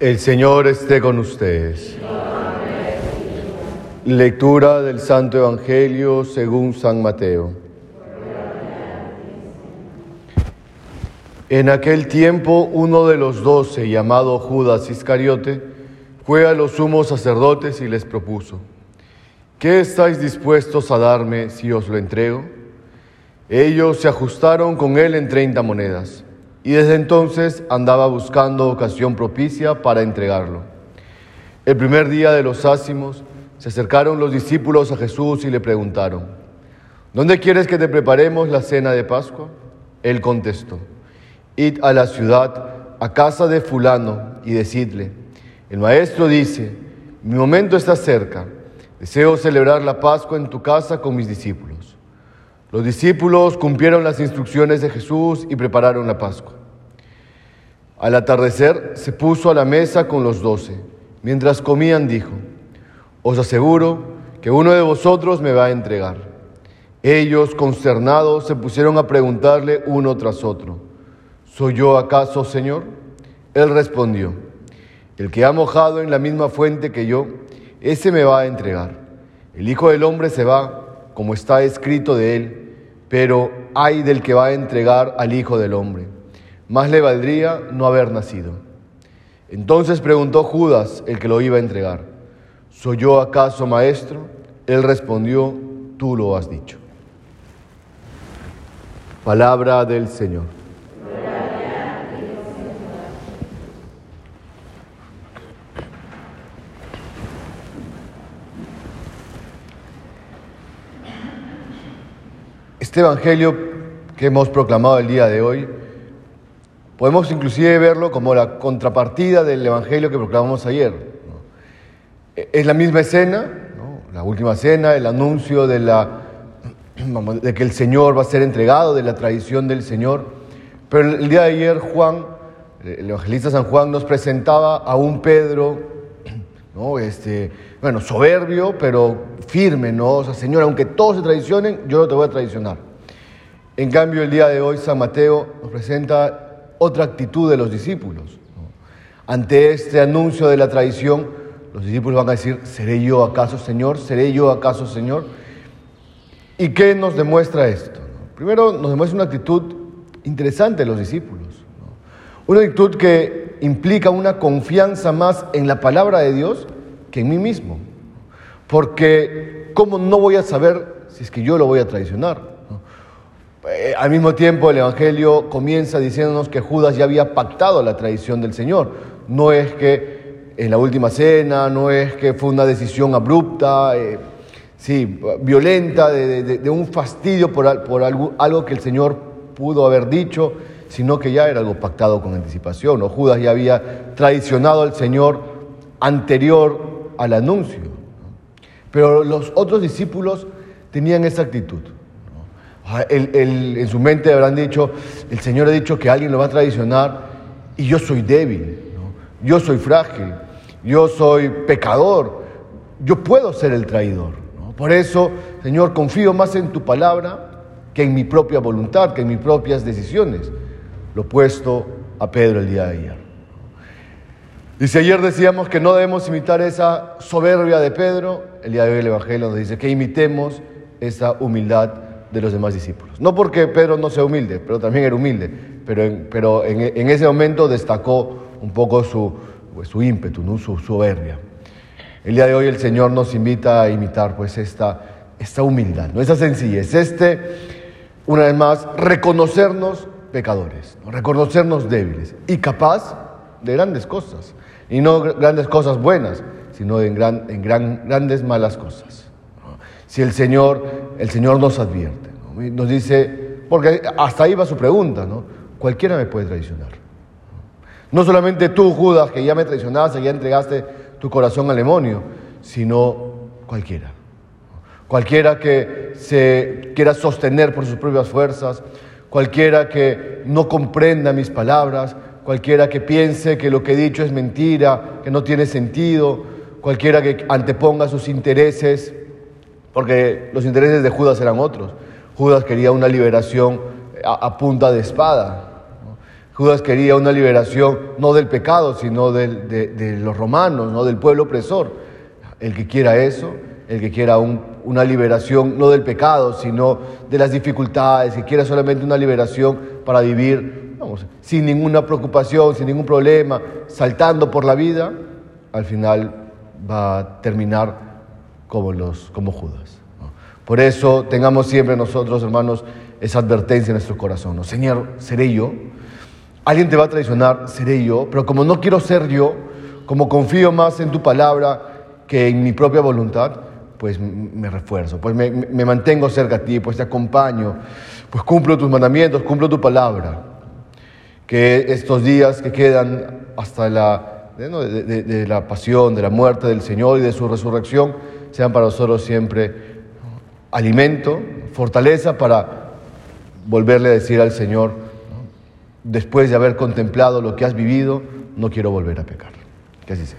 El Señor esté con ustedes. Lectura del Santo Evangelio según San Mateo. En aquel tiempo uno de los doce, llamado Judas Iscariote, fue a los sumos sacerdotes y les propuso, ¿qué estáis dispuestos a darme si os lo entrego? Ellos se ajustaron con él en treinta monedas y desde entonces andaba buscando ocasión propicia para entregarlo. El primer día de los ácimos se acercaron los discípulos a Jesús y le preguntaron, ¿dónde quieres que te preparemos la cena de Pascua? Él contestó, id a la ciudad, a casa de fulano, y decidle, el maestro dice, mi momento está cerca, deseo celebrar la Pascua en tu casa con mis discípulos. Los discípulos cumplieron las instrucciones de Jesús y prepararon la Pascua. Al atardecer se puso a la mesa con los doce. Mientras comían dijo, os aseguro que uno de vosotros me va a entregar. Ellos, consternados, se pusieron a preguntarle uno tras otro, ¿soy yo acaso, Señor? Él respondió, el que ha mojado en la misma fuente que yo, ese me va a entregar. El Hijo del Hombre se va como está escrito de él, pero hay del que va a entregar al Hijo del Hombre. Más le valdría no haber nacido. Entonces preguntó Judas, el que lo iba a entregar, ¿soy yo acaso maestro? Él respondió, tú lo has dicho. Palabra del Señor. Este Evangelio que hemos proclamado el día de hoy, podemos inclusive verlo como la contrapartida del Evangelio que proclamamos ayer. Es la misma escena, la última cena, el anuncio de, la, de que el Señor va a ser entregado, de la tradición del Señor. Pero el día de ayer Juan, el evangelista San Juan, nos presentaba a un Pedro, ¿no? este, bueno, soberbio, pero firme, ¿no? O sea, Señor, aunque todos se traicionen, yo no te voy a traicionar. En cambio, el día de hoy San Mateo nos presenta otra actitud de los discípulos. Ante este anuncio de la traición, los discípulos van a decir, ¿seré yo acaso Señor? ¿Seré yo acaso Señor? ¿Y qué nos demuestra esto? Primero, nos demuestra una actitud interesante de los discípulos. Una actitud que implica una confianza más en la palabra de Dios que en mí mismo. Porque, ¿cómo no voy a saber si es que yo lo voy a traicionar? Eh, al mismo tiempo, el Evangelio comienza diciéndonos que Judas ya había pactado la traición del Señor. No es que en la última cena, no es que fue una decisión abrupta, eh, sí, violenta, de, un fastidio por, algo, que el Señor pudo haber dicho, sino que ya era algo pactado con anticipación. ¿no? Judas ya había traicionado al Señor anterior al anuncio. Pero los otros discípulos tenían esa actitud. en su mente habrán dicho, el Señor ha dicho que alguien lo va a traicionar y yo soy débil, yo soy frágil, yo soy pecador, yo puedo ser el traidor. Por eso, Señor, confío más en tu palabra que en mi propia voluntad, que en mis propias decisiones. Lo opuesto a Pedro el día de ayer. Dice, ayer decíamos que no debemos imitar esa soberbia de Pedro, el día de hoy el Evangelio nos dice que imitemos esa humildad de los demás discípulos. No porque Pedro no sea humilde, pero también era humilde, pero en, pero en, ese momento destacó un poco su, pues, su ímpetu, ¿no? su soberbia. El día de hoy el Señor nos invita a imitar pues esta, esta humildad, ¿no? esa sencillez, este, una vez más, reconocernos pecadores, reconocernos débiles y capaz de grandes cosas. Y no grandes cosas buenas, sino en, gran, en gran, grandes malas cosas. Si el Señor, el Señor nos advierte, nos dice, porque hasta ahí va su pregunta, ¿no? Cualquiera me puede traicionar. No solamente tú, Judas, que ya me traicionaste, ya entregaste tu corazón al demonio, sino cualquiera. Cualquiera que se quiera sostener por sus propias fuerzas, cualquiera que no comprenda mis palabras, cualquiera que piense que lo que he dicho es mentira, que no tiene sentido, cualquiera que anteponga sus intereses, porque los intereses de Judas eran otros. Judas quería una liberación a, punta de espada. Judas quería una liberación no del pecado, sino de, de los romanos, no del pueblo opresor. El que quiera eso, el que quiera un- una liberación no del pecado, sino de las dificultades, que quiera solamente una liberación para vivir sin ninguna preocupación, sin ningún problema, saltando por la vida, al final va a terminar como, los, como Judas. Por eso tengamos siempre nosotros, hermanos, esa advertencia en nuestro corazón. ¿no? Señor, ¿seré yo? Alguien te va a traicionar, seré yo, pero como no quiero ser yo, como confío más en tu palabra que en mi propia voluntad, pues me refuerzo, pues me, mantengo cerca a ti, pues te acompaño, pues cumplo tus mandamientos, cumplo tu palabra. Que estos días que quedan hasta la, de, la pasión, de la muerte del Señor y de su resurrección, sean para nosotros siempre alimento, fortaleza para volverle a decir al Señor, después de haber contemplado lo que has vivido, no quiero volver a pecar. Que así.